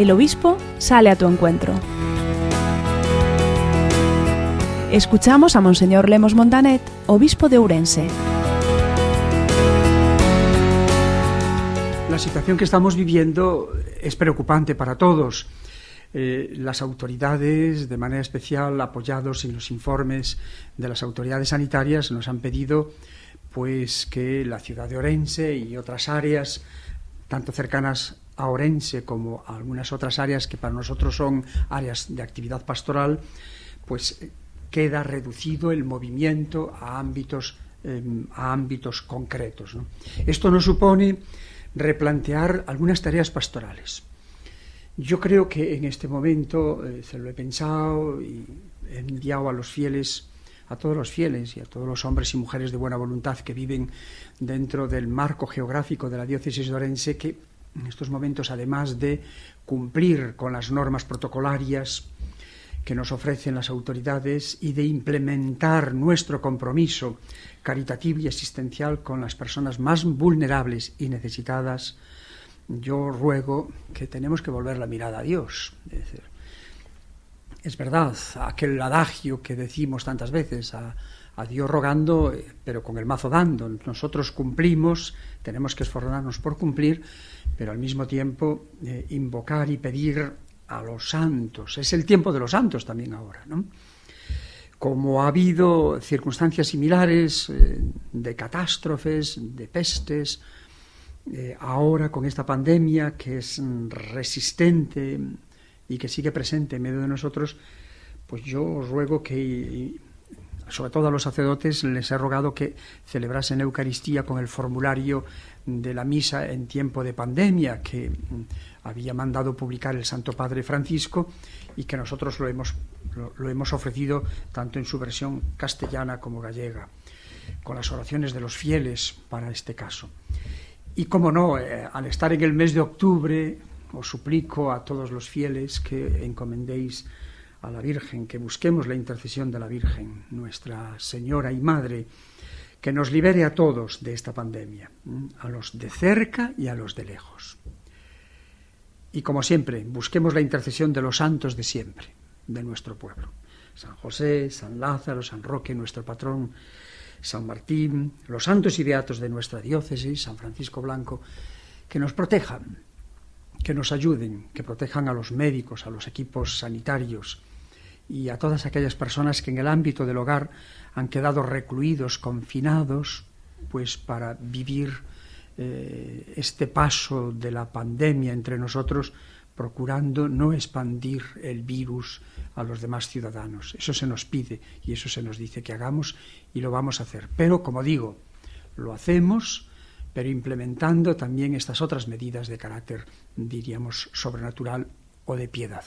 el obispo sale a tu encuentro. Escuchamos a Monseñor Lemos Montanet, obispo de Ourense. La situación que estamos viviendo es preocupante para todos. Eh, las autoridades, de manera especial apoyados en los informes de las autoridades sanitarias, nos han pedido pues que la ciudad de Orense y otras áreas, tanto cercanas a Orense como a algunas otras áreas que para nosotros son áreas de actividad pastoral, pues queda reducido el movimiento a ámbitos, eh, a ámbitos concretos. Esto nos supone replantear algunas tareas pastorales. Yo creo que en este momento eh, se lo he pensado y he enviado a los fieles, a todos los fieles y a todos los hombres y mujeres de buena voluntad que viven dentro del marco geográfico de la diócesis de Orense, que en estos momentos, además de cumplir con las normas protocolarias que nos ofrecen las autoridades y de implementar nuestro compromiso caritativo y asistencial con las personas más vulnerables y necesitadas, yo ruego que tenemos que volver la mirada a Dios. Es, verdad, aquel adagio que decimos tantas veces, a, a, Dios rogando, pero con el mazo dando. Nosotros cumplimos, tenemos que esforzarnos por cumplir, pero al mismo tiempo eh, invocar y pedir a los santos. Es el tiempo de los santos también ahora, ¿no? Como ha habido circunstancias similares eh, de catástrofes, de pestes, eh, ahora con esta pandemia que es resistente y que sigue presente en medio de nosotros, pues yo os ruego que, sobre todo a los sacerdotes, les he rogado que celebrasen Eucaristía con el formulario de la misa en tiempo de pandemia que había mandado publicar el Santo Padre Francisco y que nosotros lo hemos, lo hemos ofrecido tanto en su versión castellana como gallega, con las oraciones de los fieles para este caso. Y como no, eh, al estar en el mes de octubre, os suplico a todos los fieles que encomendéis a la Virgen, que busquemos la intercesión de la Virgen, nuestra Señora y Madre, que nos libere a todos de esta pandemia, a los de cerca y a los de lejos. Y como siempre, busquemos la intercesión de los santos de siempre, de nuestro pueblo. San José, San Lázaro, San Roque, nuestro patrón, San Martín, los santos y beatos de nuestra diócesis, San Francisco Blanco, que nos protejan, que nos ayuden, que protejan a los médicos, a los equipos sanitarios y a todas aquellas personas que en el ámbito del hogar han quedado recluidos, confinados, pues para vivir eh, este paso de la pandemia entre nosotros, procurando no expandir el virus a los demás ciudadanos. Eso se nos pide y eso se nos dice que hagamos y lo vamos a hacer. Pero, como digo, lo hacemos, pero implementando también estas otras medidas de carácter, diríamos, sobrenatural o de piedad.